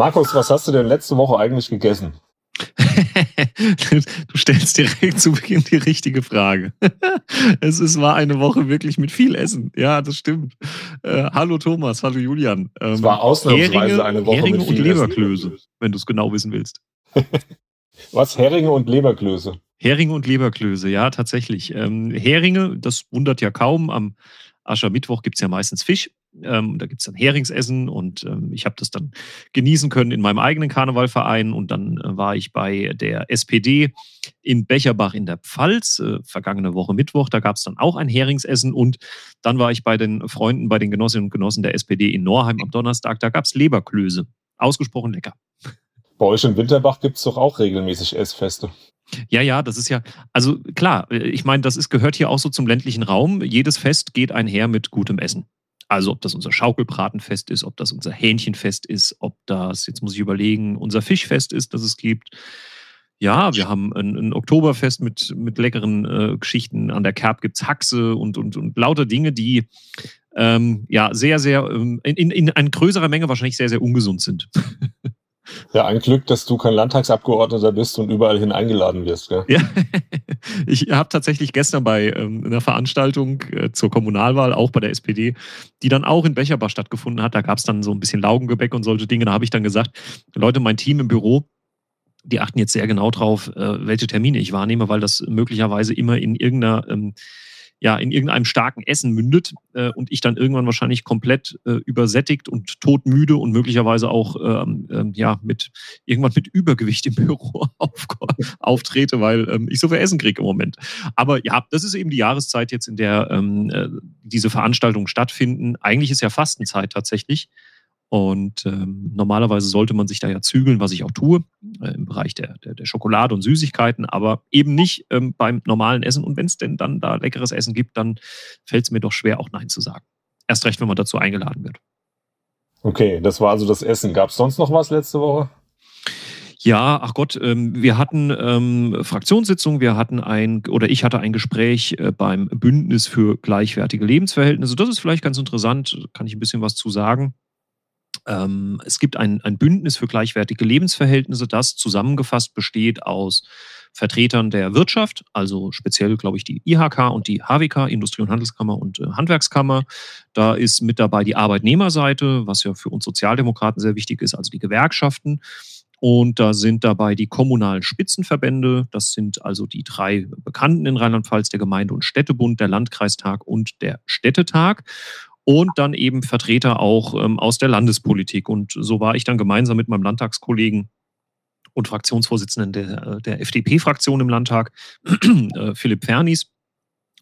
Markus, was hast du denn letzte Woche eigentlich gegessen? du stellst direkt zu Beginn die richtige Frage. es ist, war eine Woche wirklich mit viel Essen. Ja, das stimmt. Äh, hallo Thomas, hallo Julian. Ähm, es war ausnahmsweise Heringe, eine Woche Heringe mit viel und Leberklöße, Essen. wenn du es genau wissen willst. Was? Heringe und Leberklöße? Heringe und Leberklöße, ja, tatsächlich. Ähm, Heringe, das wundert ja kaum. Am Aschermittwoch gibt es ja meistens Fisch. Ähm, da gibt es dann Heringsessen und ähm, ich habe das dann genießen können in meinem eigenen Karnevalverein und dann äh, war ich bei der SPD in Becherbach in der Pfalz, äh, vergangene Woche Mittwoch, da gab es dann auch ein Heringsessen und dann war ich bei den Freunden, bei den Genossinnen und Genossen der SPD in Norheim am Donnerstag, da gab es Leberklöße. Ausgesprochen lecker. Bei euch in Winterbach gibt es doch auch regelmäßig Essfeste. Ja, ja, das ist ja, also klar, ich meine, das ist, gehört hier auch so zum ländlichen Raum. Jedes Fest geht einher mit gutem Essen. Also ob das unser Schaukelbratenfest ist, ob das unser Hähnchenfest ist, ob das, jetzt muss ich überlegen, unser Fischfest ist, das es gibt. Ja, wir haben ein, ein Oktoberfest mit, mit leckeren äh, Geschichten. An der Kerb gibt es Haxe und, und, und lauter Dinge, die ähm, ja sehr, sehr ähm, in, in, in größerer Menge wahrscheinlich sehr, sehr ungesund sind. Ja, ein Glück, dass du kein Landtagsabgeordneter bist und überall hin eingeladen wirst. Gell? Ja, ich habe tatsächlich gestern bei ähm, einer Veranstaltung äh, zur Kommunalwahl, auch bei der SPD, die dann auch in Becherbach stattgefunden hat. Da gab es dann so ein bisschen Laugengebäck und solche Dinge. Da habe ich dann gesagt, Leute, mein Team im Büro, die achten jetzt sehr genau drauf, äh, welche Termine ich wahrnehme, weil das möglicherweise immer in irgendeiner ähm, ja, in irgendeinem starken Essen mündet äh, und ich dann irgendwann wahrscheinlich komplett äh, übersättigt und todmüde und möglicherweise auch ähm, ähm, ja, mit irgendwann mit Übergewicht im Büro auf, auftrete, weil ähm, ich so viel Essen kriege im Moment. Aber ja, das ist eben die Jahreszeit jetzt, in der ähm, äh, diese Veranstaltungen stattfinden. Eigentlich ist ja Fastenzeit tatsächlich. Und ähm, normalerweise sollte man sich da ja zügeln, was ich auch tue, äh, im Bereich der, der, der, Schokolade und Süßigkeiten, aber eben nicht ähm, beim normalen Essen. Und wenn es denn dann da leckeres Essen gibt, dann fällt es mir doch schwer, auch Nein zu sagen. Erst recht, wenn man dazu eingeladen wird. Okay, das war also das Essen. Gab es sonst noch was letzte Woche? Ja, ach Gott, ähm, wir hatten ähm, Fraktionssitzung, wir hatten ein, oder ich hatte ein Gespräch äh, beim Bündnis für gleichwertige Lebensverhältnisse. Das ist vielleicht ganz interessant, kann ich ein bisschen was zu sagen. Ähm, es gibt ein, ein Bündnis für gleichwertige Lebensverhältnisse, das zusammengefasst besteht aus Vertretern der Wirtschaft, also speziell, glaube ich, die IHK und die HWK, Industrie- und Handelskammer und äh, Handwerkskammer. Da ist mit dabei die Arbeitnehmerseite, was ja für uns Sozialdemokraten sehr wichtig ist, also die Gewerkschaften. Und da sind dabei die kommunalen Spitzenverbände. Das sind also die drei Bekannten in Rheinland-Pfalz, der Gemeinde- und Städtebund, der Landkreistag und der Städtetag und dann eben Vertreter auch ähm, aus der Landespolitik. Und so war ich dann gemeinsam mit meinem Landtagskollegen und Fraktionsvorsitzenden der, äh, der FDP-Fraktion im Landtag, äh, Philipp Fernis,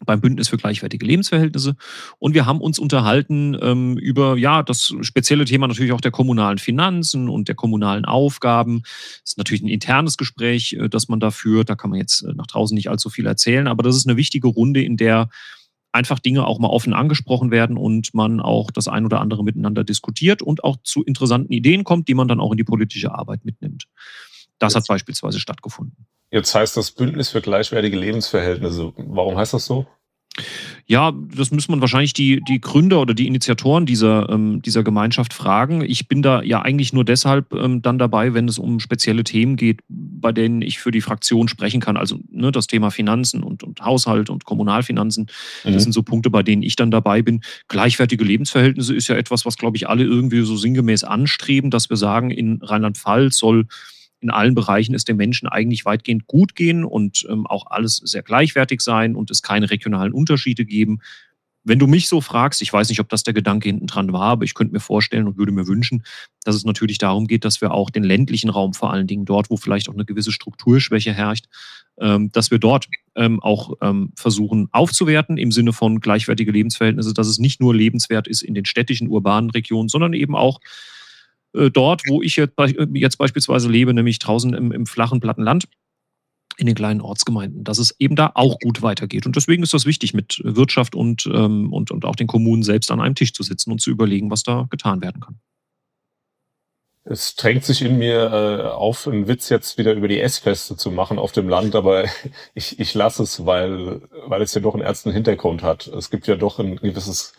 beim Bündnis für gleichwertige Lebensverhältnisse. Und wir haben uns unterhalten ähm, über ja das spezielle Thema natürlich auch der kommunalen Finanzen und der kommunalen Aufgaben. Das ist natürlich ein internes Gespräch, äh, das man da führt. Da kann man jetzt äh, nach draußen nicht allzu viel erzählen, aber das ist eine wichtige Runde, in der einfach Dinge auch mal offen angesprochen werden und man auch das ein oder andere miteinander diskutiert und auch zu interessanten Ideen kommt, die man dann auch in die politische Arbeit mitnimmt. Das jetzt, hat beispielsweise stattgefunden. Jetzt heißt das Bündnis für gleichwertige Lebensverhältnisse. Warum heißt das so? Ja, das muss man wahrscheinlich die, die Gründer oder die Initiatoren dieser, ähm, dieser Gemeinschaft fragen. Ich bin da ja eigentlich nur deshalb ähm, dann dabei, wenn es um spezielle Themen geht, bei denen ich für die Fraktion sprechen kann. Also ne, das Thema Finanzen und, und Haushalt und Kommunalfinanzen, mhm. das sind so Punkte, bei denen ich dann dabei bin. Gleichwertige Lebensverhältnisse ist ja etwas, was, glaube ich, alle irgendwie so sinngemäß anstreben, dass wir sagen, in Rheinland-Pfalz soll in allen Bereichen es den Menschen eigentlich weitgehend gut gehen und ähm, auch alles sehr gleichwertig sein und es keine regionalen Unterschiede geben. Wenn du mich so fragst, ich weiß nicht, ob das der Gedanke hinten dran war, aber ich könnte mir vorstellen und würde mir wünschen, dass es natürlich darum geht, dass wir auch den ländlichen Raum vor allen Dingen dort, wo vielleicht auch eine gewisse Strukturschwäche herrscht, ähm, dass wir dort ähm, auch ähm, versuchen aufzuwerten im Sinne von gleichwertige Lebensverhältnisse, dass es nicht nur lebenswert ist in den städtischen, urbanen Regionen, sondern eben auch dort, wo ich jetzt, jetzt, beispielsweise lebe, nämlich draußen im, im flachen, platten Land, in den kleinen Ortsgemeinden, dass es eben da auch gut weitergeht. Und deswegen ist das wichtig, mit Wirtschaft und, ähm, und, und auch den Kommunen selbst an einem Tisch zu sitzen und zu überlegen, was da getan werden kann. Es drängt sich in mir äh, auf, einen Witz jetzt wieder über die Essfeste zu machen auf dem Land, aber ich, ich lasse es, weil, weil es ja doch einen ernsten Hintergrund hat. Es gibt ja doch ein gewisses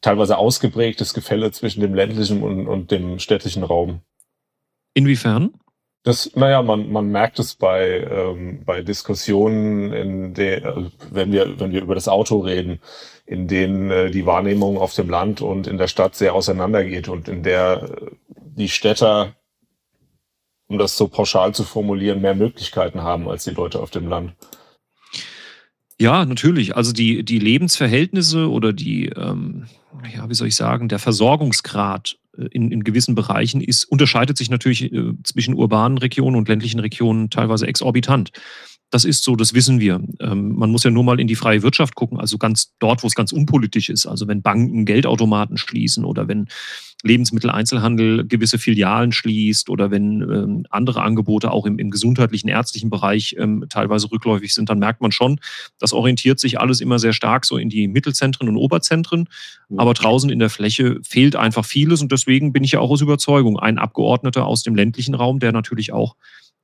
teilweise ausgeprägtes Gefälle zwischen dem ländlichen und, und dem städtischen Raum. Inwiefern? Das, naja, man, man merkt es bei, ähm, bei Diskussionen, in der, also wenn wir, wenn wir über das Auto reden, in denen äh, die Wahrnehmung auf dem Land und in der Stadt sehr auseinandergeht und in der äh, die Städter, um das so pauschal zu formulieren, mehr Möglichkeiten haben als die Leute auf dem Land. Ja, natürlich. Also die, die Lebensverhältnisse oder die, ähm, ja, wie soll ich sagen, der Versorgungsgrad äh, in, in gewissen Bereichen ist, unterscheidet sich natürlich äh, zwischen urbanen Regionen und ländlichen Regionen teilweise exorbitant. Das ist so, das wissen wir. Ähm, man muss ja nur mal in die freie Wirtschaft gucken, also ganz dort, wo es ganz unpolitisch ist. Also wenn Banken Geldautomaten schließen oder wenn Lebensmitteleinzelhandel gewisse Filialen schließt oder wenn ähm, andere Angebote auch im, im gesundheitlichen, ärztlichen Bereich ähm, teilweise rückläufig sind, dann merkt man schon, das orientiert sich alles immer sehr stark so in die Mittelzentren und Oberzentren. Aber draußen in der Fläche fehlt einfach vieles und deswegen bin ich ja auch aus Überzeugung ein Abgeordneter aus dem ländlichen Raum, der natürlich auch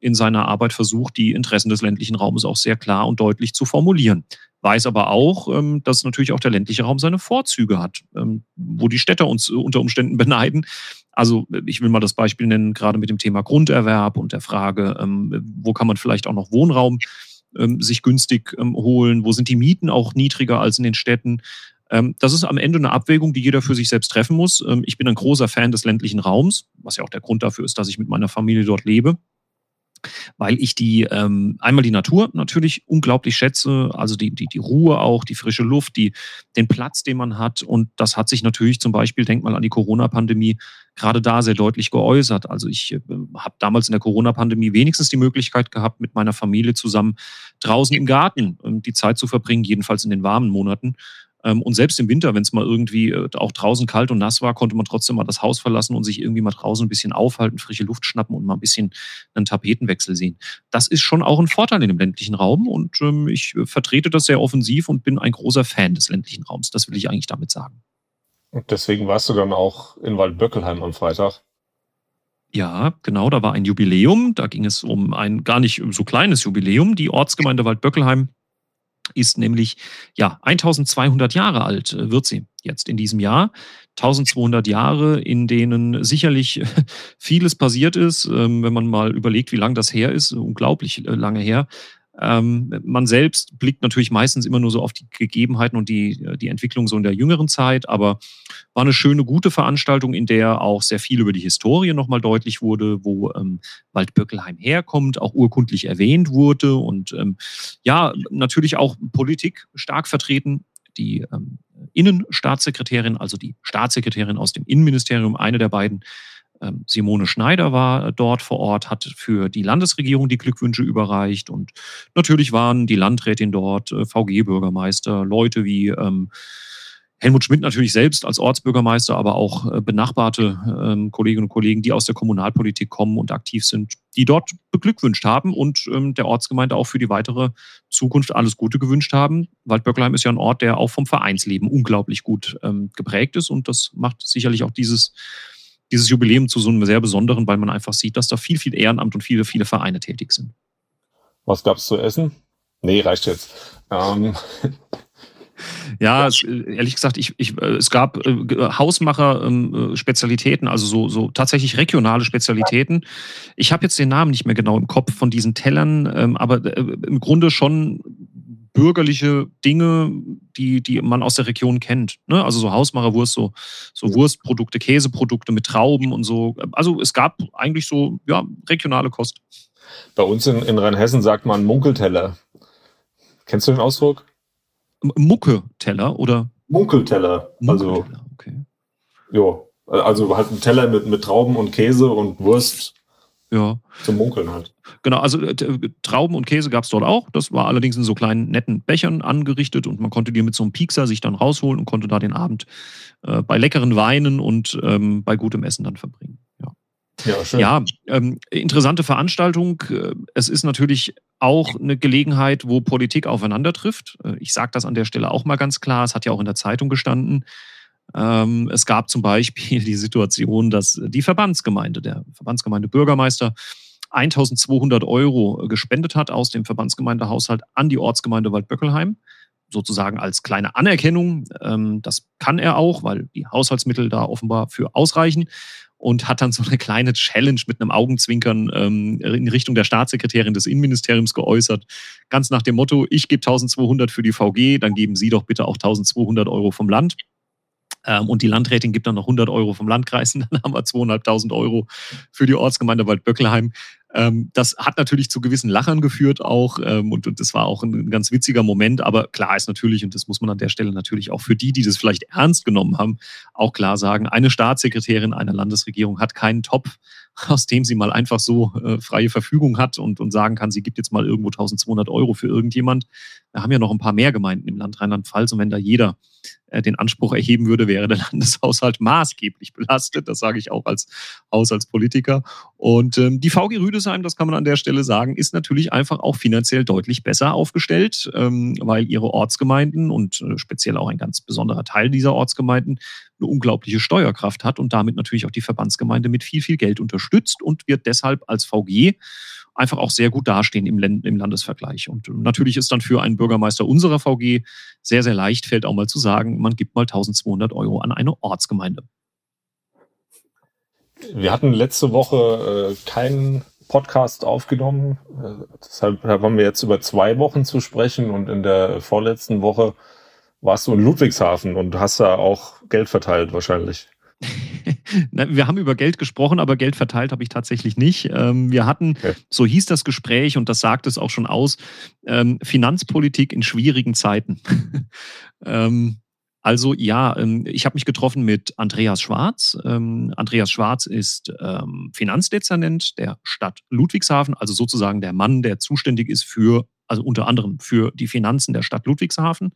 in seiner Arbeit versucht, die Interessen des ländlichen Raumes auch sehr klar und deutlich zu formulieren. Weiß aber auch, ähm, dass natürlich auch der ländliche Raum seine Vorzüge hat, ähm, wo die Städter uns unter Umständen beneiden. Also ich will mal das Beispiel nennen, gerade mit dem Thema Grunderwerb und der Frage, ähm, wo kann man vielleicht auch noch Wohnraum sich günstig holen, wo sind die Mieten auch niedriger als in den Städten. Das ist am Ende eine Abwägung, die jeder für sich selbst treffen muss. Ich bin ein großer Fan des ländlichen Raums, was ja auch der Grund dafür ist, dass ich mit meiner Familie dort lebe weil ich die ähm, einmal die Natur natürlich unglaublich schätze, also die, die, die Ruhe auch, die frische Luft, die, den Platz, den man hat. Und das hat sich natürlich zum Beispiel, denk mal an die Corona-Pandemie, gerade da sehr deutlich geäußert. Also ich äh, habe damals in der Corona-Pandemie wenigstens die Möglichkeit gehabt, mit meiner Familie zusammen draußen im Garten äh, die Zeit zu verbringen, jedenfalls in den warmen Monaten. Ähm, und selbst im Winter, wenn es mal irgendwie äh, auch draußen kalt und nass war, konnte man trotzdem mal das Haus verlassen und sich irgendwie mal draußen ein bisschen aufhalten, frische Luft schnappen und mal ein bisschen einen Tapetenwechsel sehen. Das ist schon auch ein Vorteil in dem ländlichen Raum und ähm, ich äh, vertrete das sehr offensiv und bin ein großer Fan des ländlichen Raums. Das will ich eigentlich damit sagen. Und deswegen warst du dann auch in Waldböckelheim am Freitag. Ja, genau, da war ein Jubiläum. Da ging es um ein gar nicht so kleines Jubiläum. Die Ortsgemeinde Waldböckelheim ist nämlich ja 1200 Jahre alt äh, wird sie jetzt in diesem Jahr. 1200 Jahre, in denen sicherlich vieles passiert ist, ähm, wenn man mal überlegt, wie lang das her ist, unglaublich äh, lange her. Ähm, man selbst blickt natürlich meistens immer nur so auf die Gegebenheiten und die, äh, die Entwicklung so in der jüngeren Zeit, aber war eine schöne, gute Veranstaltung, in der auch sehr viel über die Historie nochmal deutlich wurde, wo ähm, Waldböckelheim herkommt, auch urkundlich erwähnt wurde und ähm, ja, natürlich auch Politik stark vertreten. Die ähm, Innenstaatssekretärin, also die Staatssekretärin aus dem Innenministerium, eine der beiden, Simone Schneider war dort vor Ort, hat für die Landesregierung die Glückwünsche überreicht und natürlich waren die Landrätin dort, äh, VG-Bürgermeister, Leute wie ähm, Helmut Schmidt natürlich selbst als Ortsbürgermeister, aber auch äh, benachbarte ähm, Kolleginnen und Kollegen, die aus der Kommunalpolitik kommen und aktiv sind, die dort beglückwünscht haben und ähm, der Ortsgemeinde auch für die weitere Zukunft alles Gute gewünscht haben. Waldböckelheim ist ja ein Ort, der auch vom Vereinsleben unglaublich gut ähm, geprägt ist und das macht sicherlich auch dieses dieses Jubiläum zu so einem sehr besonderen, weil man einfach sieht, dass da viel, viel Ehrenamt und viele, viele Vereine tätig sind. Was gab's zu essen? Nee, reicht jetzt. Ähm. Ja, es, ehrlich gesagt, ich, ich, äh, es gab äh, Hausmacher-Spezialitäten, ähm, also so, so tatsächlich regionale Spezialitäten. Ich habe jetzt den Namen nicht mehr genau im Kopf von diesen Tellern, ähm, aber äh, im Grunde schon bürgerliche Dinge, die, die man aus der Region kennt. Ne? Also so Hausmacherwurst, so, so Wurstprodukte, Käseprodukte mit Trauben und so. Also es gab eigentlich so ja, regionale Kost. Bei uns in, in Rheinhessen sagt man Munkelteller. Kennst du den Ausdruck? Mucketeller oder? Munkelteller. Also, okay. Ja, also halt ein Teller mit, mit Trauben und Käse und Wurst ja. Zum Munkeln halt. Genau, also äh, Trauben und Käse gab es dort auch. Das war allerdings in so kleinen netten Bechern angerichtet und man konnte die mit so einem Piekser sich dann rausholen und konnte da den Abend äh, bei leckeren Weinen und ähm, bei gutem Essen dann verbringen. Ja, ja, schön. ja ähm, interessante Veranstaltung. Äh, es ist natürlich auch eine Gelegenheit, wo Politik aufeinander trifft. Äh, ich sage das an der Stelle auch mal ganz klar. Es hat ja auch in der Zeitung gestanden. Ähm, es gab zum Beispiel die Situation, dass die Verbandsgemeinde, der Verbandsgemeinde Bürgermeister, 1200 Euro gespendet hat aus dem Verbandsgemeindehaushalt an die Ortsgemeinde Waldböckelheim. sozusagen als kleine Anerkennung. Ähm, das kann er auch, weil die Haushaltsmittel da offenbar für ausreichen und hat dann so eine kleine Challenge mit einem Augenzwinkern ähm, in Richtung der Staatssekretärin des Innenministeriums geäußert. Ganz nach dem Motto, ich gebe 1200 für die VG, dann geben Sie doch bitte auch 1200 Euro vom Land. Ähm, und die Landrätin gibt dann noch 100 Euro vom Landkreis und dann haben wir 2.500 Euro für die Ortsgemeinde Waldböckelheim. Ähm, das hat natürlich zu gewissen Lachern geführt auch ähm, und, und das war auch ein ganz witziger Moment. Aber klar ist natürlich, und das muss man an der Stelle natürlich auch für die, die das vielleicht ernst genommen haben, auch klar sagen, eine Staatssekretärin einer Landesregierung hat keinen Topf, aus dem sie mal einfach so äh, freie Verfügung hat und, und sagen kann, sie gibt jetzt mal irgendwo 1200 Euro für irgendjemand. Wir haben ja noch ein paar mehr Gemeinden im Land Rheinland-Pfalz und wenn da jeder den Anspruch erheben würde, wäre der Landeshaushalt maßgeblich belastet. Das sage ich auch als Haushaltspolitiker. Und ähm, die VG Rüdesheim, das kann man an der Stelle sagen, ist natürlich einfach auch finanziell deutlich besser aufgestellt, ähm, weil ihre Ortsgemeinden und äh, speziell auch ein ganz besonderer Teil dieser Ortsgemeinden eine unglaubliche Steuerkraft hat und damit natürlich auch die Verbandsgemeinde mit viel, viel Geld unterstützt und wird deshalb als VG einfach auch sehr gut dastehen im, im Landesvergleich. Und natürlich ist dann für einen Bürgermeister unserer VG sehr, sehr leicht, fällt auch mal zu sagen, man gibt mal 1200 Euro an eine Ortsgemeinde. Wir hatten letzte Woche äh, keinen Podcast aufgenommen. Äh, deshalb haben wir jetzt über zwei Wochen zu sprechen und in der vorletzten Woche warst du in Ludwigshafen und hast da auch Geld verteilt wahrscheinlich. Wir haben über Geld gesprochen, aber Geld verteilt habe ich tatsächlich nicht. Ähm, wir hatten, so hieß das Gespräch und das sagt es auch schon aus, ähm, Finanzpolitik in schwierigen Zeiten. Ähm, also ja, ich habe mich getroffen mit Andreas Schwarz. Andreas Schwarz ist Finanzdezernent der Stadt Ludwigshafen, also sozusagen der Mann, der zuständig ist für, also unter anderem für die Finanzen der Stadt Ludwigshafen.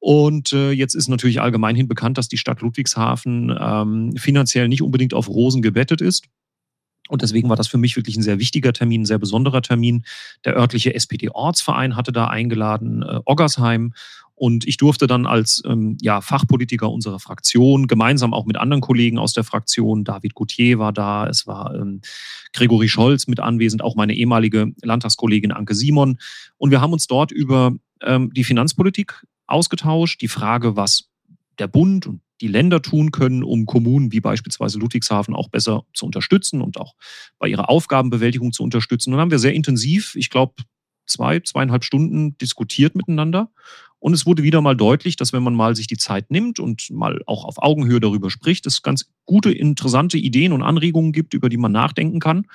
Und äh, jetzt ist natürlich allgemeinhin bekannt, dass die Stadt Ludwigshafen ähm, finanziell nicht unbedingt auf Rosen gebettet ist. Und deswegen war das für mich wirklich ein sehr wichtiger Termin, ein sehr besonderer Termin. Der örtliche SPD-Ortsverein hatte da eingeladen, äh, Oggersheim. Und ich durfte dann als ähm, ja, Fachpolitiker unserer Fraktion, gemeinsam auch mit anderen Kollegen aus der Fraktion, David Gauthier war da, es war ähm, Gregory Scholz mit anwesend, auch meine ehemalige Landtagskollegin Anke Simon. Und wir haben uns dort über ähm, die Finanzpolitik ausgetauscht. Die Frage, was der Bund und die Länder tun können, um Kommunen wie beispielsweise Ludwigshafen auch besser zu unterstützen und auch bei ihrer Aufgabenbewältigung zu unterstützen. Dann haben wir sehr intensiv, ich glaube, zwei, zweieinhalb Stunden diskutiert miteinander. Und es wurde wieder mal deutlich, dass wenn man mal sich die Zeit nimmt und mal auch auf Augenhöhe darüber spricht, es ganz gute, interessante Ideen und Anregungen gibt, über die man nachdenken kann.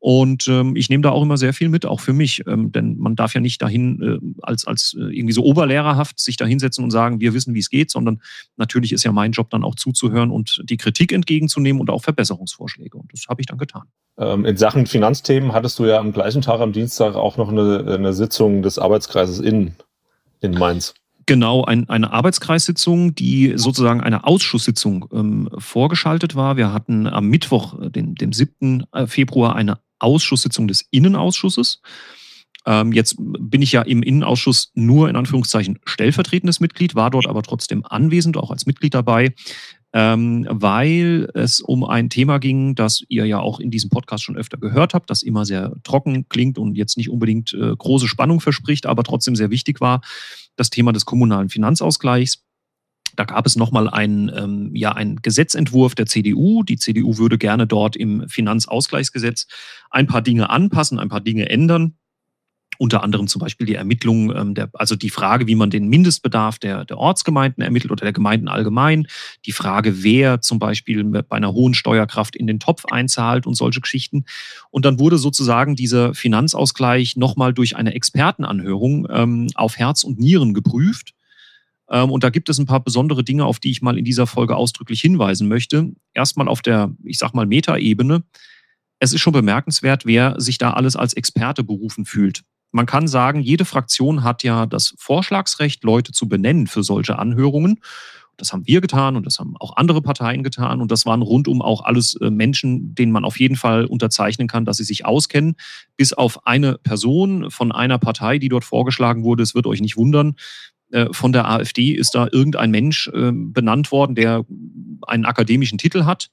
Und ähm, ich nehme da auch immer sehr viel mit, auch für mich. Ähm, denn man darf ja nicht dahin äh, als, als äh, irgendwie so oberlehrerhaft sich da hinsetzen und sagen, wir wissen, wie es geht, sondern natürlich ist ja mein Job dann auch zuzuhören und die Kritik entgegenzunehmen und auch Verbesserungsvorschläge. Und das habe ich dann getan. Ähm, in Sachen Finanzthemen hattest du ja am gleichen Tag am Dienstag auch noch eine, eine Sitzung des Arbeitskreises in, in Mainz. Genau, ein, eine Arbeitskreissitzung, die sozusagen eine Ausschusssitzung ähm, vorgeschaltet war. Wir hatten am Mittwoch, äh, den, dem 7. Äh, Februar, eine Ausschusssitzung des Innenausschusses. Ähm, jetzt bin ich ja im Innenausschuss nur in Anführungszeichen stellvertretendes Mitglied, war dort aber trotzdem anwesend, auch als Mitglied dabei, ähm, weil es um ein Thema ging, das ihr ja auch in diesem Podcast schon öfter gehört habt, das immer sehr trocken klingt und jetzt nicht unbedingt äh, große Spannung verspricht, aber trotzdem sehr wichtig war, das Thema des kommunalen Finanzausgleichs. Da gab es nochmal einen, ähm, ja, einen Gesetzentwurf der CDU. Die CDU würde gerne dort im Finanzausgleichsgesetz ein paar Dinge anpassen, ein paar Dinge ändern. Unter anderem zum Beispiel die Ermittlung, ähm, der, also die Frage, wie man den Mindestbedarf der, der Ortsgemeinden ermittelt oder der Gemeinden allgemein. Die Frage, wer zum Beispiel bei einer hohen Steuerkraft in den Topf einzahlt und solche Geschichten. Und dann wurde sozusagen dieser Finanzausgleich nochmal durch eine Expertenanhörung ähm, auf Herz und Nieren geprüft. Ähm, und da gibt es ein paar besondere Dinge, auf die ich mal in dieser Folge ausdrücklich hinweisen möchte. Erstmal auf der, ich sag mal, Metaebene. Es ist schon bemerkenswert, wer sich da alles als Experte berufen fühlt. Man kann sagen, jede Fraktion hat ja das Vorschlagsrecht, Leute zu benennen für solche Anhörungen. Das haben wir getan und das haben auch andere Parteien getan. Und das waren rundum auch alles äh, Menschen, denen man auf jeden Fall unterzeichnen kann, dass sie sich auskennen. Bis auf eine Person von einer Partei, die dort vorgeschlagen wurde. Es wird euch nicht wundern. Äh, von der AfD ist da irgendein Mensch äh, benannt worden, der einen akademischen Titel hat.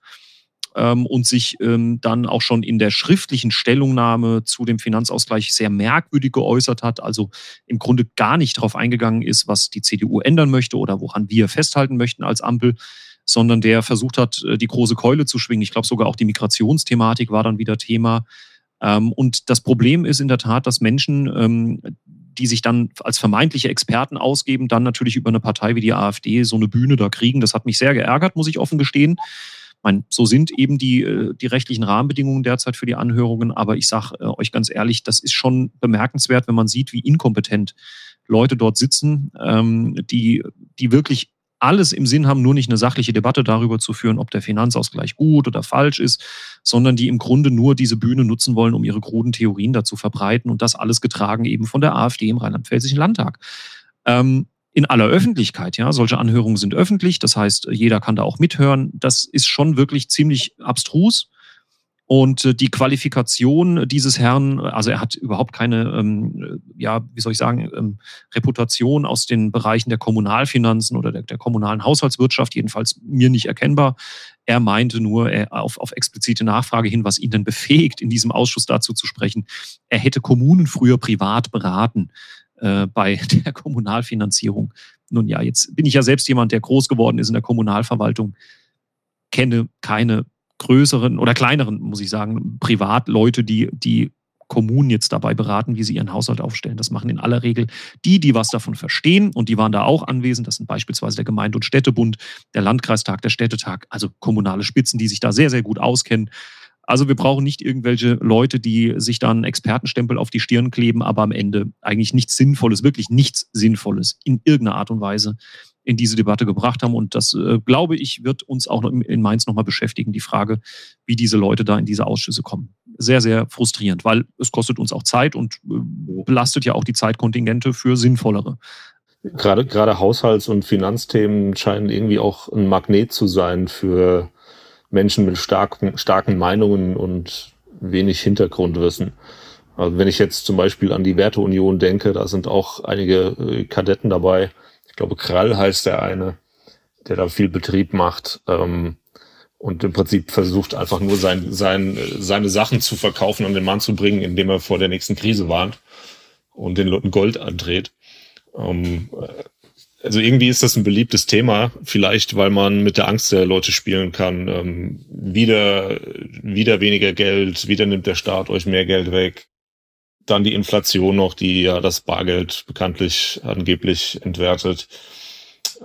ähm, und sich ähm, dann auch schon in der schriftlichen Stellungnahme zu dem Finanzausgleich sehr merkwürdig geäußert hat, also im Grunde gar nicht darauf eingegangen ist, was die CDU ändern möchte oder woran wir festhalten möchten als Ampel, sondern der versucht hat, äh, die große Keule zu schwingen. Ich glaube sogar auch die Migrationsthematik war dann wieder Thema. Ähm, und das Problem ist in der Tat, dass Menschen, die sich dann als vermeintliche Experten ausgeben, dann natürlich über eine Partei wie die AfD so eine Bühne da kriegen. Das hat mich sehr geärgert, muss ich offen gestehen. Ich meine, so sind eben die, äh, die rechtlichen Rahmenbedingungen derzeit für die Anhörungen. Aber ich sage äh, euch ganz ehrlich, das ist schon bemerkenswert, wenn man sieht, wie inkompetent Leute dort sitzen, ähm, die, die wirklich alles im Sinn haben, nur nicht eine sachliche Debatte darüber zu führen, ob der Finanzausgleich gut oder falsch ist, sondern die im Grunde nur diese Bühne nutzen wollen, um ihre kruden Theorien dazu verbreiten und das alles getragen eben von der AfD im Rheinland-Pfälzischen Landtag. Ähm, in aller Öffentlichkeit, ja, solche Anhörungen sind öffentlich, das heißt, jeder kann da auch mithören. Das ist schon wirklich ziemlich abstrus. Und äh, die Qualifikation dieses Herrn, also er hat überhaupt keine, ähm, ja, wie soll ich sagen, ähm, Reputation aus den Bereichen der Kommunalfinanzen oder der, der, kommunalen Haushaltswirtschaft, jedenfalls mir nicht erkennbar. Er meinte nur er, auf, auf explizite Nachfrage hin, was ihn denn befähigt, in diesem Ausschuss dazu zu sprechen. Er hätte Kommunen früher privat beraten äh, bei der Kommunalfinanzierung. Nun ja, jetzt bin ich ja selbst jemand, der groß geworden ist in der Kommunalverwaltung, kenne keine größeren oder kleineren, muss ich sagen, Privatleute, die, die Kommunen jetzt dabei beraten, wie sie ihren Haushalt aufstellen. Das machen in aller Regel die, die was davon verstehen und die waren da auch anwesend. Das sind beispielsweise der Gemeinde- und Städtebund, der Landkreistag, der Städtetag, also kommunale Spitzen, die sich da sehr, sehr gut auskennen. Also wir brauchen nicht irgendwelche Leute, die sich dann Expertenstempel auf die Stirn kleben, aber am Ende eigentlich nichts Sinnvolles, wirklich nichts Sinnvolles in irgendeiner Art und Weise in diese Debatte gebracht haben. Und das, äh, glaube ich, wird uns auch in Mainz nochmal beschäftigen, die Frage, wie diese Leute da in diese Ausschüsse kommen. Sehr, sehr frustrierend, weil es kostet uns auch Zeit und äh, belastet ja auch die Zeitkontingente für sinnvollere. Gerade, gerade Haushalts- und Finanzthemen scheinen irgendwie auch ein Magnet zu sein für Menschen mit starken, starken Meinungen und wenig Hintergrundwissen. Also wenn ich jetzt zum Beispiel an die Werteunion denke, da sind auch einige äh, Kadetten dabei, ich glaube Krall heißt der eine, der da viel Betrieb macht ähm, und im Prinzip versucht einfach nur sein, sein, seine Sachen zu verkaufen und den Mann zu bringen, indem er vor der nächsten Krise warnt und den Leuten Gold andreht. Ähm, also irgendwie ist das ein beliebtes Thema, vielleicht weil man mit der Angst der Leute spielen kann. Ähm, wieder, wieder weniger Geld, wieder nimmt der Staat euch mehr Geld weg. Dann die Inflation noch, die ja das Bargeld bekanntlich angeblich entwertet.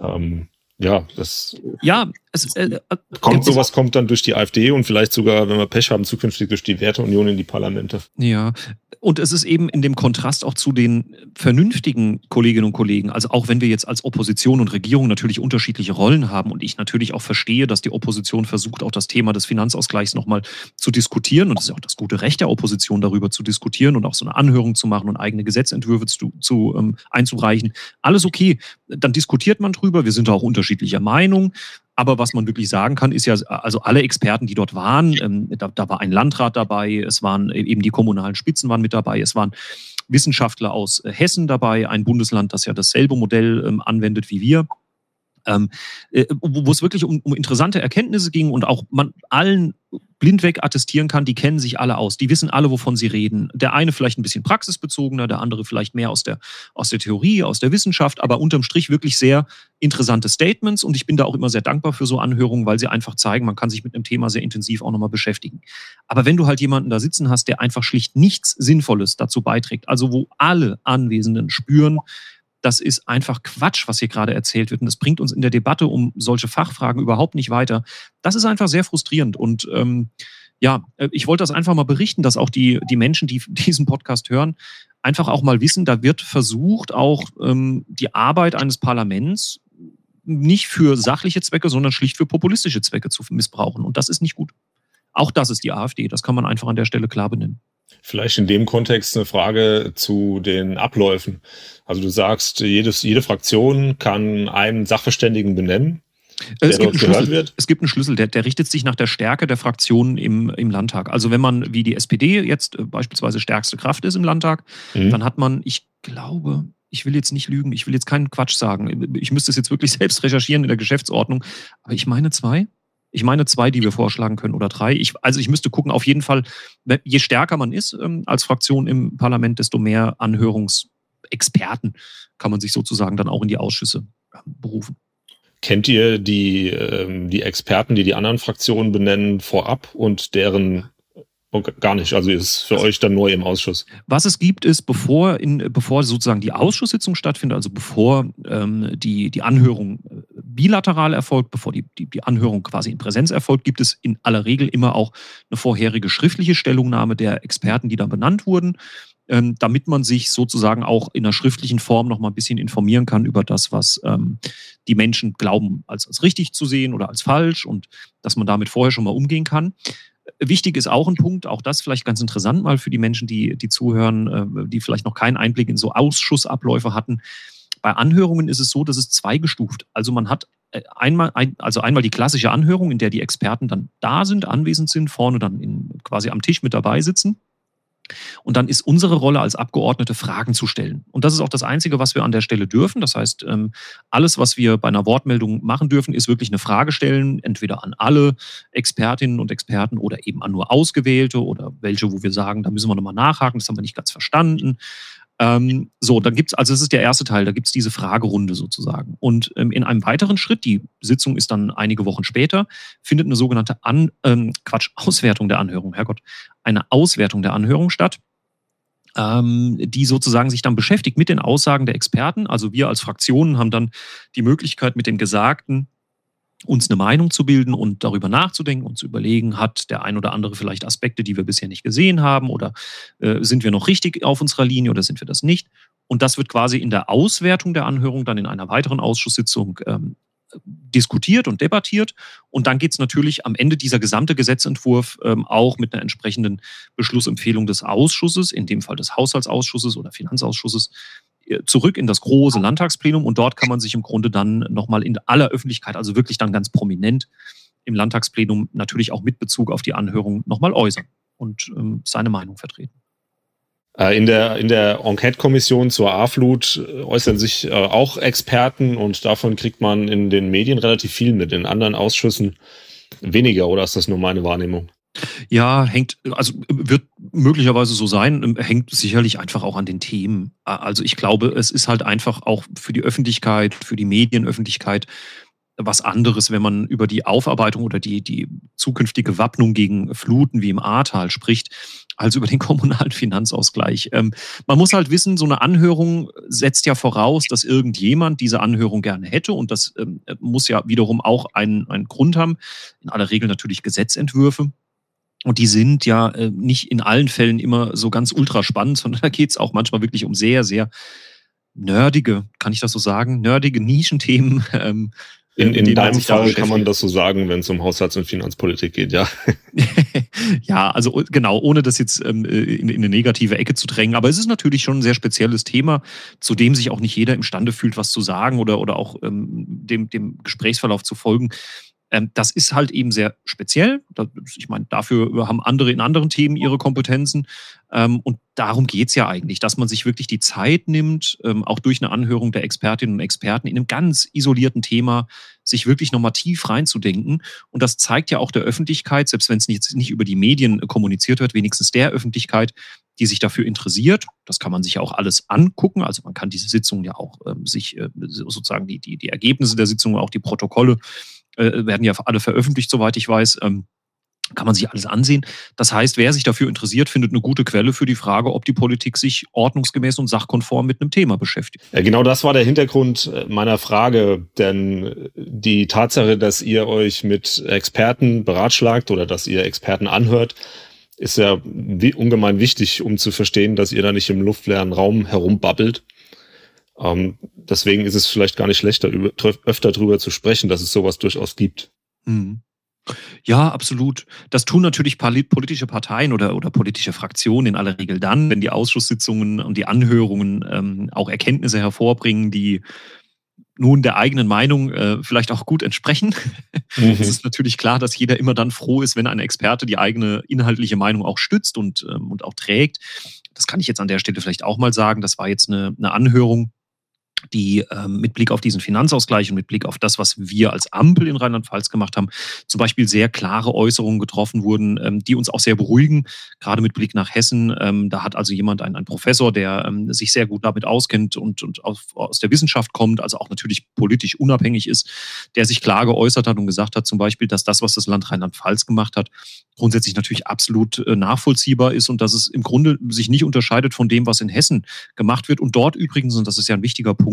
Ähm, ja, das ja, es, äh, äh kommt sowas kommt dann durch die AfD und vielleicht sogar, wenn wir Pech haben, zukünftig durch die Werteunion in die Parlamente. Ja, und es ist eben in dem Kontrast auch zu den vernünftigen Kolleginnen und Kollegen. Also auch wenn wir jetzt als Opposition und Regierung natürlich unterschiedliche Rollen haben und ich natürlich auch verstehe, dass die Opposition versucht, auch das Thema des Finanzausgleichs nochmal zu diskutieren. Und es ist auch das gute Recht der Opposition, darüber zu diskutieren und auch so eine Anhörung zu machen und eigene Gesetzentwürfe zu, zu ähm, einzureichen. Alles okay. Dann diskutiert man drüber. Wir sind da auch unterschiedlicher Meinung. Aber was man wirklich sagen kann, ist ja, also alle Experten, die dort waren, ähm, da, da, war ein Landrat dabei, es waren eben die kommunalen Spitzen waren mit dabei, es waren Wissenschaftler aus Hessen dabei, ein Bundesland, das ja dasselbe Modell ähm, anwendet wie wir. Ähm, äh, wo es wirklich um, um interessante Erkenntnisse ging und auch man allen blindweg attestieren kann, die kennen sich alle aus, die wissen alle, wovon sie reden. Der eine vielleicht ein bisschen praxisbezogener, der andere vielleicht mehr aus der, aus der Theorie, aus der Wissenschaft, aber unterm Strich wirklich sehr interessante Statements und ich bin da auch immer sehr dankbar für so Anhörungen, weil sie einfach zeigen, man kann sich mit einem Thema sehr intensiv auch nochmal beschäftigen. Aber wenn du halt jemanden da sitzen hast, der einfach schlicht nichts Sinnvolles dazu beiträgt, also wo alle Anwesenden spüren, das ist einfach Quatsch, was hier gerade erzählt wird. Und das bringt uns in der Debatte um solche Fachfragen überhaupt nicht weiter. Das ist einfach sehr frustrierend. Und ähm, ja, äh, ich wollte das einfach mal berichten, dass auch die, die Menschen, die diesen Podcast hören, einfach auch mal wissen, da wird versucht, auch ähm, die Arbeit eines Parlaments nicht für sachliche Zwecke, sondern schlicht für populistische Zwecke zu missbrauchen. Und das ist nicht gut. Auch das ist die AfD. Das kann man einfach an der Stelle klar benennen. Vielleicht in dem Kontext eine Frage zu den Abläufen. Also du sagst, jedes, jede Fraktion kann einen Sachverständigen benennen. Es gibt, wird. es gibt, einen Schlüssel, der, der, richtet sich nach der Stärke der Fraktionen im, im Landtag. Also wenn man wie die SPD jetzt äh, beispielsweise stärkste Kraft ist im Landtag, mhm. dann hat man, ich glaube, ich will jetzt nicht lügen, ich will jetzt keinen Quatsch sagen. Ich müsste es jetzt wirklich selbst recherchieren in der Geschäftsordnung, aber ich meine zwei. Ich meine zwei, die wir vorschlagen können oder drei. Ich, also ich müsste gucken, auf jeden Fall, je stärker man ist ähm, als Fraktion im Parlament, desto mehr Anhörungsexperten kann man sich sozusagen dann auch in die Ausschüsse ähm, berufen. Kennt ihr die, ähm, die Experten, die die anderen Fraktionen benennen, vorab und deren Okay, gar nicht. Also ist für also, euch dann neu im Ausschuss. Was es gibt, ist, bevor, in, bevor sozusagen die Ausschusssitzung stattfindet, also bevor ähm, die, die Anhörung äh, bilateral erfolgt, bevor die, die, die Anhörung quasi in Präsenz erfolgt, gibt es in aller Regel immer auch eine vorherige schriftliche Stellungnahme der Experten, die da benannt wurden, ähm, damit man sich sozusagen auch in einer schriftlichen Form noch mal ein bisschen informieren kann über das, was ähm, die Menschen glauben, als, als richtig zu sehen oder als falsch und dass man damit vorher schon mal umgehen kann. Wichtig ist auch ein Punkt, auch das vielleicht ganz interessant mal für die Menschen, die, die zuhören, äh, die vielleicht noch keinen Einblick in so Ausschussabläufe hatten. Bei Anhörungen ist es so, dass es zweigestuft. Also man hat äh, einmal, also einmal die klassische Anhörung, in der die Experten dann da sind, anwesend sind, vorne dann in, quasi am Tisch mit dabei sitzen. Und dann ist unsere Rolle als Abgeordnete, Fragen zu stellen. Und das ist auch das Einzige, was wir an der Stelle dürfen. Das heißt, ähm, alles, was wir bei einer Wortmeldung machen dürfen, ist wirklich eine Frage stellen, entweder an alle Expertinnen und Experten oder eben an nur Ausgewählte oder welche, wo wir sagen, da müssen wir nochmal nachhaken, das haben wir nicht ganz verstanden. Ähm, so, dann gibt's, also das ist der erste Teil, da gibt's diese Fragerunde sozusagen. Und ähm, in einem weiteren Schritt, die Sitzung ist dann einige Wochen später, findet eine sogenannte An, ähm, Quatsch, Auswertung der Anhörung, Herrgott, eine Auswertung der Anhörung statt, ähm, die sozusagen sich dann beschäftigt mit den Aussagen der Experten. Also wir als Fraktionen haben dann die Möglichkeit, mit den Gesagten uns eine Meinung zu bilden und darüber nachzudenken und zu überlegen, hat der ein oder andere vielleicht Aspekte, die wir bisher nicht gesehen haben oder äh, sind wir noch richtig auf unserer Linie oder sind wir das nicht? Und das wird quasi in der Auswertung der Anhörung dann in einer weiteren Ausschusssitzung ähm, diskutiert und debattiert. Und dann geht es natürlich am Ende dieser gesamte Gesetzentwurf ähm, auch mit einer entsprechenden Beschlussempfehlung des Ausschusses, in dem Fall des Haushaltsausschusses oder Finanzausschusses, zurück in das große Landtagsplenum und dort kann man sich im Grunde dann nochmal in aller Öffentlichkeit, also wirklich dann ganz prominent im Landtagsplenum natürlich auch mit Bezug auf die Anhörung nochmal äußern und ähm, seine Meinung vertreten. Äh, in der, in der Enquete-Kommission zur A-Flut äh, äußern sich äh, auch Experten und davon kriegt man in den Medien relativ viel mit. In anderen Ausschüssen weniger, oder ist das nur meine Wahrnehmung? Ja, hängt, also wird möglicherweise so sein, hängt sicherlich einfach auch an den Themen. Also ich glaube, es ist halt einfach auch für die Öffentlichkeit, für die Medienöffentlichkeit was anderes, wenn man über die Aufarbeitung oder die, die zukünftige Wappnung gegen Fluten wie im Ahrtal spricht, als über den kommunalen Finanzausgleich. Ähm, man muss halt wissen, so eine Anhörung setzt ja voraus, dass irgendjemand diese Anhörung gerne hätte und das ähm, muss ja wiederum auch einen, einen Grund haben. In aller Regel natürlich Gesetzentwürfe. Und die sind ja äh, nicht in allen Fällen immer so ganz ultra spannend, sondern da geht es auch manchmal wirklich um sehr, sehr nerdige, kann ich das so sagen, nerdige Nischenthemen. Ähm, in, in deinem Fall kann man das so sagen, wenn es um Haushalts- und Finanzpolitik geht, ja. ja, also genau, ohne das jetzt ähm, in, in, eine negative Ecke zu drängen. Aber es ist natürlich schon ein sehr spezielles Thema, zu dem sich auch nicht jeder imstande fühlt, was zu sagen oder, oder auch ähm, dem, dem Gesprächsverlauf zu folgen. Ähm, das ist halt eben sehr speziell. Ich meine, dafür haben andere in anderen Themen ihre Kompetenzen. Ähm, und darum geht's ja eigentlich, dass man sich wirklich die Zeit nimmt, ähm, auch durch eine Anhörung der Expertinnen und Experten in einem ganz isolierten Thema sich wirklich nochmal tief reinzudenken. Und das zeigt ja auch der Öffentlichkeit, selbst wenn es jetzt nicht über die Medien kommuniziert wird, wenigstens der Öffentlichkeit, die sich dafür interessiert. Das kann man sich ja auch alles angucken. Also man kann diese Sitzungen ja auch ähm, sich äh, sozusagen die, die, die Ergebnisse der Sitzungen, auch die Protokolle äh, werden ja alle veröffentlicht, soweit ich weiß. Ähm, kann man sich alles ansehen. Das heißt, wer sich dafür interessiert, findet eine gute Quelle für die Frage, ob die Politik sich ordnungsgemäß und sachkonform mit einem Thema beschäftigt. Genau das war der Hintergrund äh, meiner Frage, denn die Tatsache, dass ihr euch mit Experten beratschlagt oder dass ihr Experten anhört, ist ja ungemein wichtig, um zu verstehen, dass ihr da nicht im luftleeren Raum herumbabbelt. Ähm, deswegen ist es vielleicht gar nicht schlechter, über, öfter darüber zu sprechen, dass es sowas durchaus gibt. Mhm. Ja, absolut. Das tun natürlich politische Parteien oder, oder politische Fraktionen in aller Regel dann, wenn die Ausschusssitzungen und die Anhörungen ähm, auch Erkenntnisse hervorbringen, die nun der eigenen Meinung äh, vielleicht auch gut entsprechen. Mhm. Es ist natürlich klar, dass jeder immer dann froh ist, wenn ein Experte die eigene inhaltliche Meinung auch stützt und, ähm, und auch trägt. Das kann ich jetzt an der Stelle vielleicht auch mal sagen. Das war jetzt eine, eine Anhörung die ähm, mit Blick auf diesen Finanzausgleich und mit Blick auf das, was wir als Ampel in Rheinland-Pfalz gemacht haben, zum Beispiel sehr klare Äußerungen getroffen wurden, ähm, die uns auch sehr beruhigen, gerade mit Blick nach Hessen. Ähm, da hat also jemand, ein, ein Professor, der ähm, sich sehr gut damit auskennt und, und auf, aus der Wissenschaft kommt, also auch natürlich politisch unabhängig ist, der sich klar geäußert hat und gesagt hat zum Beispiel, dass das, was das Land Rheinland-Pfalz gemacht hat, grundsätzlich natürlich absolut äh, nachvollziehbar ist und dass es im Grunde sich nicht unterscheidet von dem, was in Hessen gemacht wird. Und dort übrigens, und das ist ja ein wichtiger Punkt,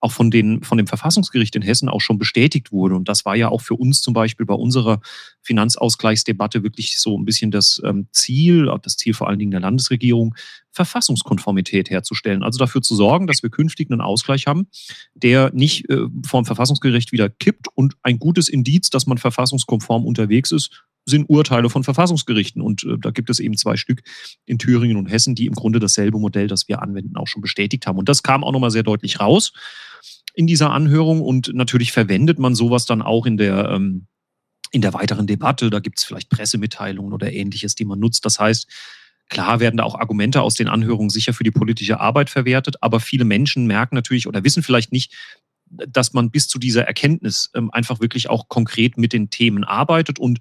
auch von, den, von dem Verfassungsgericht in Hessen auch schon bestätigt wurde. Und das war ja auch für uns zum Beispiel bei unserer Finanzausgleichsdebatte wirklich so ein bisschen das ähm, Ziel, das Ziel vor allen Dingen der Landesregierung, Verfassungskonformität herzustellen. Also dafür zu sorgen, dass wir künftig einen Ausgleich haben, der nicht äh, vom Verfassungsgericht wieder kippt und ein gutes Indiz, dass man verfassungskonform unterwegs ist, sind Urteile von Verfassungsgerichten. Und äh, da gibt es eben zwei Stück in Thüringen und Hessen, die im Grunde dasselbe Modell, das wir anwenden, auch schon bestätigt haben. Und das kam auch nochmal sehr deutlich raus in dieser Anhörung. Und natürlich verwendet man sowas dann auch in der, ähm, in der weiteren Debatte. Da gibt es vielleicht Pressemitteilungen oder ähnliches, die man nutzt. Das heißt, Klar werden da auch Argumente aus den Anhörungen sicher für die politische Arbeit verwertet, aber viele Menschen merken natürlich oder wissen vielleicht nicht, dass man bis zu dieser Erkenntnis ähm, einfach wirklich auch konkret mit den Themen arbeitet und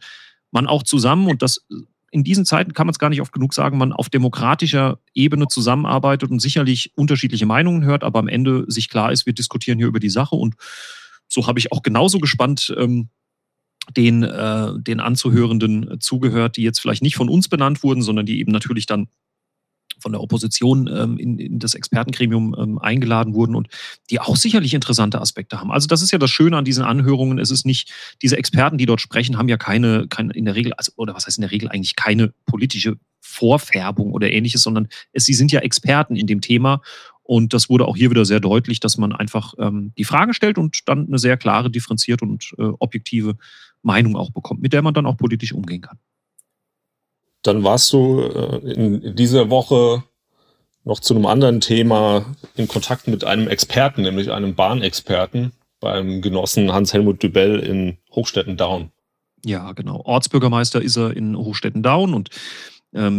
man auch zusammen, und das in diesen Zeiten kann man es gar nicht oft genug sagen, man auf demokratischer Ebene zusammenarbeitet und sicherlich unterschiedliche Meinungen hört, aber am Ende sich klar ist, wir diskutieren hier über die Sache. Und so habe ich auch genauso gespannt ähm, den, äh, den Anzuhörenden zugehört, die jetzt vielleicht nicht von uns benannt wurden, sondern die eben natürlich dann von der Opposition ähm, in, in das Expertengremium ähm, eingeladen wurden und die auch sicherlich interessante Aspekte haben. Also das ist ja das Schöne an diesen Anhörungen. Es ist nicht, diese Experten, die dort sprechen, haben ja keine, keine in der Regel, also, oder was heißt in der Regel eigentlich keine politische Vorfärbung oder ähnliches, sondern es, sie sind ja Experten in dem Thema. Und das wurde auch hier wieder sehr deutlich, dass man einfach ähm, die Frage stellt und dann eine sehr klare, differenzierte und äh, objektive Meinung auch bekommt, mit der man dann auch politisch umgehen kann. Dann warst du äh, in dieser Woche noch zu einem anderen Thema in Kontakt mit einem Experten, nämlich einem Bahnexperten beim Genossen Hans-Helmut Dübell in Hochstetten-Down. Ja, genau. Ortsbürgermeister ist er in Hochstetten-Down und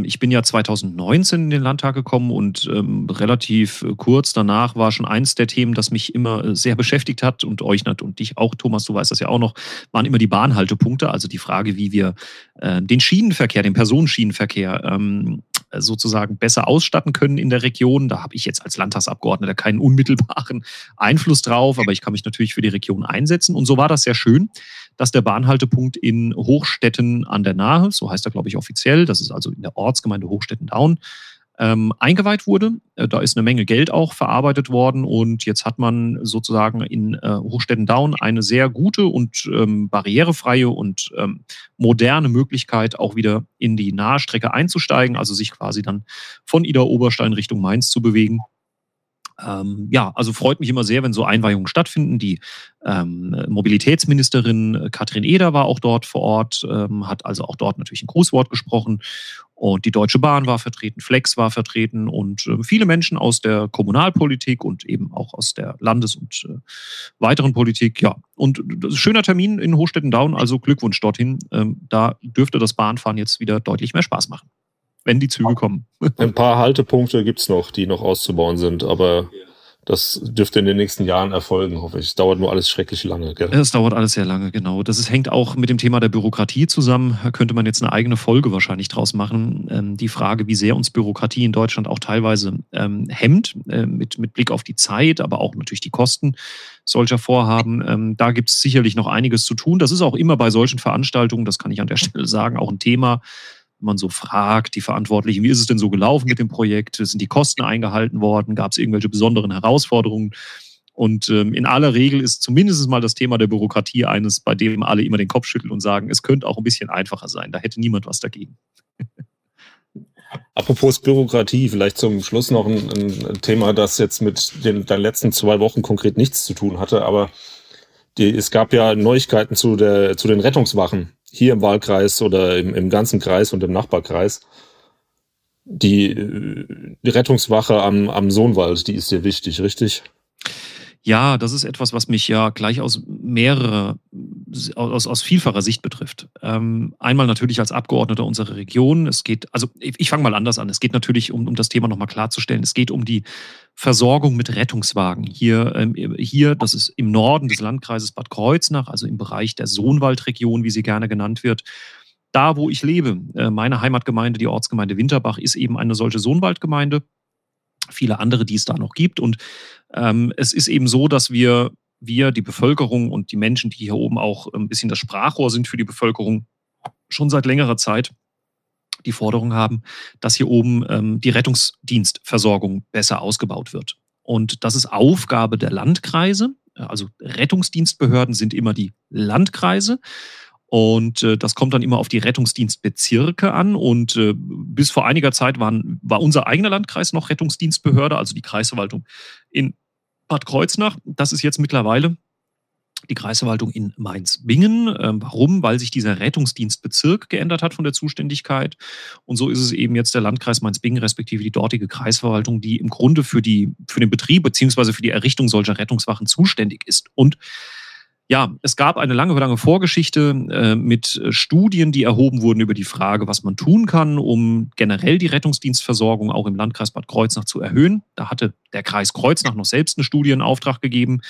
ich bin ja 2019 in den Landtag gekommen und ähm, relativ äh, kurz danach war schon eins der Themen, das mich immer äh, sehr beschäftigt hat und euch und dich auch, Thomas, du weißt das ja auch noch, waren immer die Bahnhaltepunkte, also die Frage, wie wir äh, den Schienenverkehr, den Personenschienenverkehr ähm, sozusagen besser ausstatten können in der Region. Da habe ich jetzt als Landtagsabgeordneter keinen unmittelbaren Einfluss drauf, aber ich kann mich natürlich für die Region einsetzen. Und so war das sehr schön, dass der Bahnhaltepunkt in Hochstetten an der Nahe, so heißt er, glaube ich, offiziell, das ist also in der Ortsgemeinde Hochstetten-Down, ähm, eingeweiht wurde. Äh, da ist eine Menge Geld auch verarbeitet worden und jetzt hat man sozusagen in äh, Hochstetten-Down eine sehr gute und ähm, barrierefreie und ähm, moderne Möglichkeit, auch wieder in die Nahestrecke einzusteigen, also sich quasi dann von Ida Oberstein Richtung Mainz zu bewegen. Ähm, ja, also freut mich immer sehr, wenn so Einweihungen stattfinden. Die ähm, Mobilitätsministerin äh, Katrin Eder war auch dort vor Ort, ähm, hat also auch dort natürlich ein Grußwort gesprochen. Und die Deutsche Bahn war vertreten, Flex war vertreten und äh, viele Menschen aus der Kommunalpolitik und eben auch aus der Landes- und äh, weiteren Politik. Ja, und das ist schöner Termin in Hochstetten-Down, also Glückwunsch dorthin. Ähm, da dürfte das Bahnfahren jetzt wieder deutlich mehr Spaß machen wenn die Züge kommen. Ein paar Haltepunkte gibt's noch, die noch auszubauen sind, aber das dürfte in den nächsten Jahren erfolgen, hoffe ich. Es dauert nur alles schrecklich lange. Gell? Es dauert alles sehr lange, genau. Das ist, hängt auch mit dem Thema der Bürokratie zusammen. Da könnte man jetzt eine eigene Folge wahrscheinlich draus machen. Ähm, die Frage, wie sehr uns Bürokratie in Deutschland auch teilweise ähm, hemmt, äh, mit, mit Blick auf die Zeit, aber auch natürlich die Kosten solcher Vorhaben. Ähm, da gibt es sicherlich noch einiges zu tun. Das ist auch immer bei solchen Veranstaltungen, das kann ich an der Stelle sagen, auch ein Thema man so fragt, die Verantwortlichen, wie ist es denn so gelaufen mit dem Projekt? Sind die Kosten eingehalten worden? Gab es irgendwelche besonderen Herausforderungen? Und ähm, in aller Regel ist zumindest mal das Thema der Bürokratie eines, bei dem alle immer den Kopf schütteln und sagen, es könnte auch ein bisschen einfacher sein. Da hätte niemand was dagegen. Apropos Bürokratie, vielleicht zum Schluss noch ein, ein Thema, das jetzt mit den, den letzten zwei Wochen konkret nichts zu tun hatte, aber die, es gab ja Neuigkeiten zu, der, zu den Rettungswachen hier im Wahlkreis oder im, im ganzen Kreis und im Nachbarkreis. Die, die Rettungswache am, am Sohnwald, die ist dir wichtig, richtig? Ja, das ist etwas, was mich ja gleich aus mehrere aus, aus vielfacher Sicht betrifft. Ähm, einmal natürlich als Abgeordneter unserer Region. Es geht, also ich, ich fange mal anders an. Es geht natürlich, um, um das Thema nochmal klarzustellen, es geht um die Versorgung mit Rettungswagen. Hier, ähm, hier, das ist im Norden des Landkreises Bad Kreuznach, also im Bereich der Sohnwaldregion, wie sie gerne genannt wird. Da, wo ich lebe, äh, meine Heimatgemeinde, die Ortsgemeinde Winterbach, ist eben eine solche Sohnwaldgemeinde. Viele andere, die es da noch gibt. Und ähm, es ist eben so, dass wir wir, die Bevölkerung und die Menschen, die hier oben auch ein bisschen das Sprachrohr sind für die Bevölkerung, schon seit längerer Zeit die Forderung haben, dass hier oben ähm, die Rettungsdienstversorgung besser ausgebaut wird. Und das ist Aufgabe der Landkreise. Also Rettungsdienstbehörden sind immer die Landkreise. Und äh, das kommt dann immer auf die Rettungsdienstbezirke an. Und äh, bis vor einiger Zeit waren, war unser eigener Landkreis noch Rettungsdienstbehörde, also die Kreisverwaltung in Bad Kreuznach, das ist jetzt mittlerweile die Kreisverwaltung in Mainz-Bingen. Ähm, warum? Weil sich dieser Rettungsdienstbezirk geändert hat von der Zuständigkeit. Und so ist es eben jetzt der Landkreis Mainz-Bingen, respektive die dortige Kreisverwaltung, die im Grunde für, die, für den Betrieb beziehungsweise für die Errichtung solcher Rettungswachen zuständig ist. Und ja, es gab eine lange, lange Vorgeschichte äh, mit Studien, die erhoben wurden über die Frage, was man tun kann, um generell die Rettungsdienstversorgung auch im Landkreis Bad Kreuznach zu erhöhen. Da hatte der Kreis Kreuznach noch selbst eine Studie in Auftrag gegeben,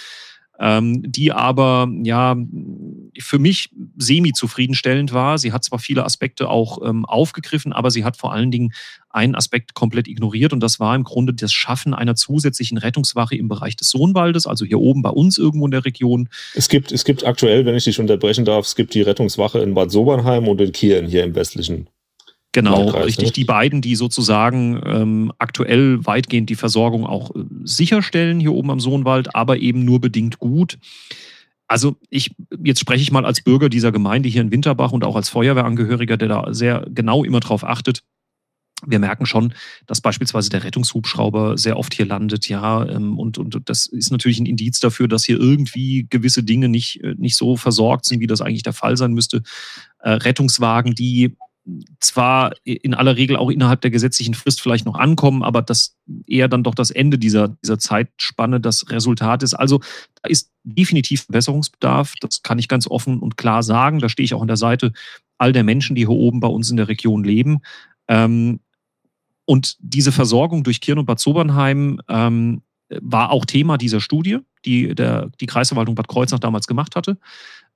ähm, die aber ja für mich semi-zufriedenstellend war. Sie hat zwar viele Aspekte auch ähm, aufgegriffen, aber sie hat vor allen Dingen einen Aspekt komplett ignoriert und das war im Grunde das Schaffen einer zusätzlichen Rettungswache im Bereich des Sohnwaldes, also hier oben bei uns irgendwo in der Region. Es gibt, es gibt aktuell, wenn ich dich unterbrechen darf, es gibt die Rettungswache in Bad Sobernheim und in Kirchen hier im westlichen Genau, Landkreis, richtig. Ne? Die beiden, die sozusagen ähm, aktuell weitgehend die Versorgung auch äh, sicherstellen hier oben am Sohnwald, aber eben nur bedingt gut. Also ich, jetzt spreche ich mal als Bürger dieser Gemeinde hier in Winterbach und auch als Feuerwehrangehöriger, der da sehr genau immer drauf achtet. Wir merken schon, dass beispielsweise der Rettungshubschrauber sehr oft hier landet, ja, ähm, und, und das ist natürlich ein Indiz dafür, dass hier irgendwie gewisse Dinge nicht, äh, nicht so versorgt sind, wie das eigentlich der Fall sein müsste. Äh, Rettungswagen, die zwar in aller Regel auch innerhalb der gesetzlichen Frist vielleicht noch ankommen, aber das eher dann doch das Ende dieser, dieser Zeitspanne das Resultat ist. Also da ist definitiv Verbesserungsbedarf. Das kann ich ganz offen und klar sagen. Da stehe ich auch an der Seite all der Menschen, die hier oben bei uns in der Region leben. Ähm, und diese Versorgung durch Kirn und Bad Sobernheim ähm, war auch Thema dieser Studie, die der, die Kreisverwaltung Bad Kreuznach damals gemacht hatte.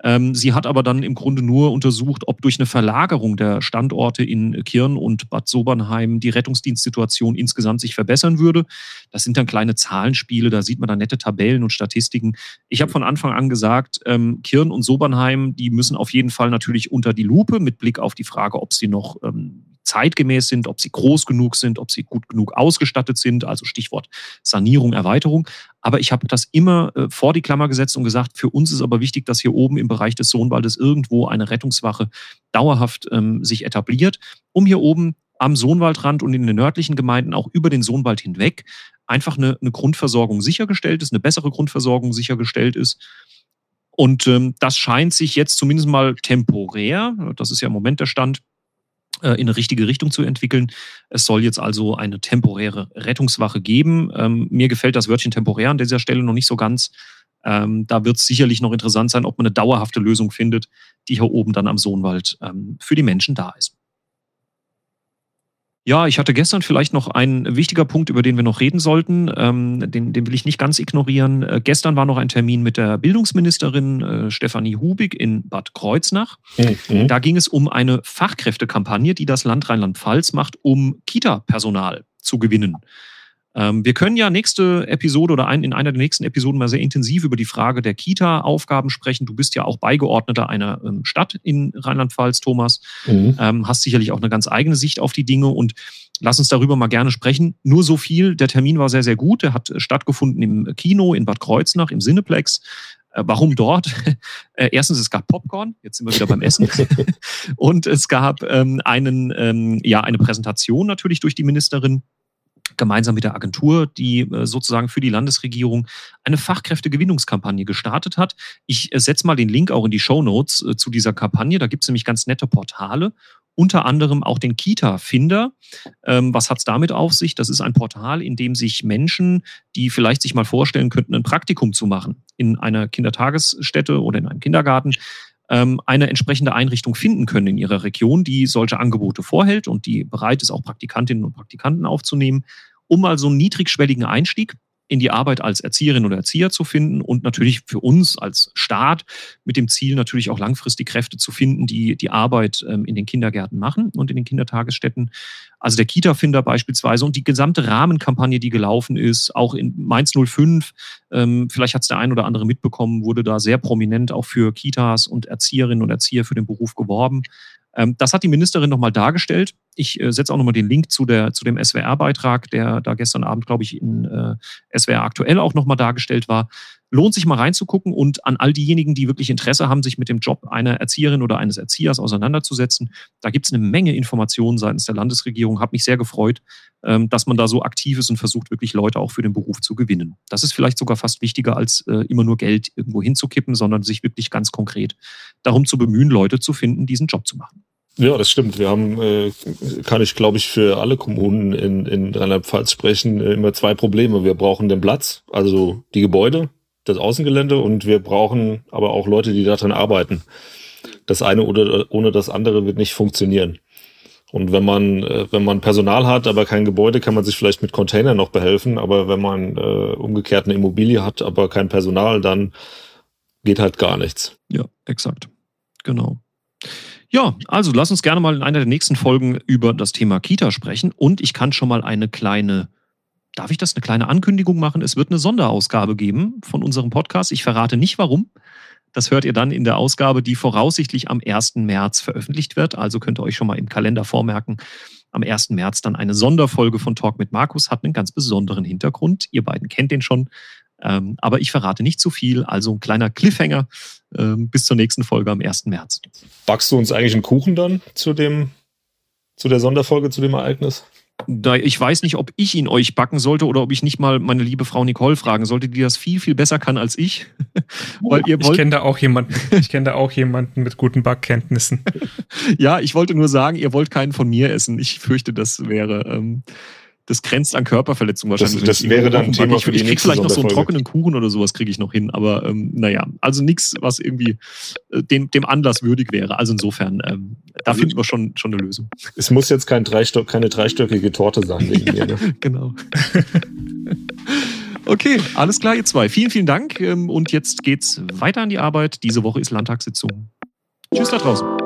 Ähm, sie hat aber dann im Grunde nur untersucht, ob durch eine Verlagerung der Standorte in Kirn und Bad Sobernheim die Rettungsdienstsituation insgesamt sich verbessern würde. Das sind dann kleine Zahlenspiele, da sieht man dann nette Tabellen und Statistiken. Ich habe von Anfang an gesagt, ähm, Kirn und Sobernheim, die müssen auf jeden Fall natürlich unter die Lupe mit Blick auf die Frage, ob sie noch ähm, zeitgemäß sind, ob sie groß genug sind, ob sie gut genug ausgestattet sind, also Stichwort Sanierung, Erweiterung. Aber ich habe das immer äh, vor die Klammer gesetzt und gesagt, für uns ist aber wichtig, dass hier oben im Bereich des Sohnwaldes irgendwo eine Rettungswache dauerhaft ähm, sich etabliert, um hier oben am Sohnwaldrand und in den nördlichen Gemeinden auch über den Sohnwald hinweg einfach eine, eine Grundversorgung sichergestellt ist, eine bessere Grundversorgung sichergestellt ist. Und ähm, das scheint sich jetzt zumindest mal temporär, das ist ja im Moment der Stand, in eine richtige Richtung zu entwickeln. Es soll jetzt also eine temporäre Rettungswache geben. Ähm, mir gefällt das Wörtchen temporär an dieser Stelle noch nicht so ganz. Ähm, da wird es sicherlich noch interessant sein, ob man eine dauerhafte Lösung findet, die hier oben dann am Sohnwald ähm, für die Menschen da ist. Ja, ich hatte gestern vielleicht noch einen wichtiger Punkt, über den wir noch reden sollten. Ähm, den, den will ich nicht ganz ignorieren. Äh, gestern war noch ein Termin mit der Bildungsministerin äh, Stefanie Hubig in Bad Kreuznach. Mhm. Da ging es um eine Fachkräftekampagne, die das Land Rheinland-Pfalz macht, um Kita-Personal zu gewinnen. Ähm, wir können ja nächste Episode oder in einer der nächsten Episoden mal sehr intensiv über die Frage der Kita-Aufgaben sprechen. Du bist ja auch Beigeordneter einer ähm, Stadt in Rheinland-Pfalz, Thomas. Mhm. Ähm, hast sicherlich auch eine ganz eigene Sicht auf die Dinge und lass uns darüber mal gerne sprechen. Nur so viel, der Termin war sehr, sehr gut. Der hat stattgefunden im Kino in Bad Kreuznach, im Cineplex. Äh, warum dort? Äh, erstens, es gab Popcorn, jetzt sind wir wieder beim Essen. und es gab einen, ja, eine Präsentation natürlich durch die Ministerin gemeinsam mit der Agentur, die äh, sozusagen für die Landesregierung eine Fachkräftegewinnungskampagne gestartet hat. Ich äh, setze mal den Link auch in die Show Notes äh, zu dieser Kampagne. Da gibt es nämlich ganz nette Portale, unter anderem auch den Kita-Finder. Ähm, was hat es damit auf sich? Das ist ein Portal, in dem sich Menschen, die vielleicht sich mal vorstellen könnten, ein Praktikum zu machen in einer Kindertagesstätte oder in einem Kindergarten, ähm, eine entsprechende Einrichtung finden können in ihrer Region, die solche Angebote vorhält und die bereit ist, auch Praktikantinnen und Praktikanten aufzunehmen, um mal so einen niedrigschwelligen Einstieg in die Arbeit als Erzieherin oder Erzieher zu finden und natürlich für uns als Staat mit dem Ziel natürlich auch langfristig Kräfte zu finden, die die Arbeit ähm, in den Kindergärten machen und in den Kindertagesstätten. Also der Kita-Finder beispielsweise und die gesamte Rahmenkampagne, die gelaufen ist, auch in Mainz 05, ähm, vielleicht hat es der ein oder andere mitbekommen, wurde da sehr prominent auch für Kitas und Erzieherinnen und Erzieher für den Beruf geworben. Ähm, das hat die Ministerin nochmal dargestellt. Ich äh, setze auch nochmal den Link zu, der, zu dem SWR-Beitrag, der da gestern Abend, glaube ich, in äh, SWR aktuell auch nochmal dargestellt war. Lohnt sich mal reinzugucken und an all diejenigen, die wirklich Interesse haben, sich mit dem Job einer Erzieherin oder eines Erziehers auseinanderzusetzen. Da gibt es eine Menge Informationen seitens der Landesregierung. Hat mich sehr gefreut, ähm, dass man da so aktiv ist und versucht, wirklich Leute auch für den Beruf zu gewinnen. Das ist vielleicht sogar fast wichtiger, als äh, immer nur Geld irgendwo hinzukippen, sondern sich wirklich ganz konkret darum zu bemühen, Leute zu finden, diesen Job zu machen. Ja, das stimmt. Wir haben, äh, kann ich glaube ich für alle Kommunen in, in Rheinland-Pfalz sprechen, äh, immer zwei Probleme. Wir brauchen den Platz, also die Gebäude, das Außengelände und wir brauchen aber auch Leute, die daran arbeiten. Das eine oder ohne das andere wird nicht funktionieren. Und wenn man, äh, wenn man Personal hat, aber kein Gebäude, kann man sich vielleicht mit Containern noch behelfen. Aber wenn man äh, umgekehrt eine Immobilie hat, aber kein Personal, dann geht halt gar nichts. Ja, exakt. Genau. Ja, also lass uns gerne mal in einer der nächsten Folgen über das Thema Kita sprechen. Und ich kann schon mal eine kleine, darf ich das, eine kleine Ankündigung machen? Es wird eine Sonderausgabe geben von unserem Podcast. Ich verrate nicht warum. Das hört ihr dann in der Ausgabe, die voraussichtlich am 1. März veröffentlicht wird. Also könnt ihr euch schon mal im Kalender vormerken. Am 1. März dann eine Sonderfolge von Talk mit Markus, hat einen ganz besonderen Hintergrund. Ihr beiden kennt den schon. Ähm, aber ich verrate nicht zu viel, also ein kleiner Cliffhanger ähm, bis zur nächsten Folge am 1. März. Backst du uns eigentlich einen Kuchen dann zu dem, zu der Sonderfolge, zu dem Ereignis? Da, ich weiß nicht, ob ich ihn euch backen sollte oder ob ich nicht mal meine liebe Frau Nicole fragen sollte, die das viel, viel besser kann als ich. Weil ihr wollt ich kenne da auch jemanden. Ich kenne da auch jemanden mit guten Backkenntnissen. ja, ich wollte nur sagen, ihr wollt keinen von mir essen. Ich fürchte, das wäre. Ähm, das grenzt an Körperverletzung wahrscheinlich. Das, das wäre dann ein Thema für die Ich krieg vielleicht noch so einen trockenen Kuchen oder sowas kriege ich noch hin, aber ähm, naja, also nichts, was irgendwie äh, dem, dem Anlass würdig wäre. Also insofern, ähm, da also finden wir schon, schon eine Lösung. Es muss jetzt kein Dreistock, keine dreistöckige Torte sein wegen mir. Ne? genau. okay, alles klar, ihr zwei. Vielen, vielen Dank ähm, und jetzt geht's weiter an die Arbeit. Diese Woche ist Landtagssitzung. Tschüss da draußen.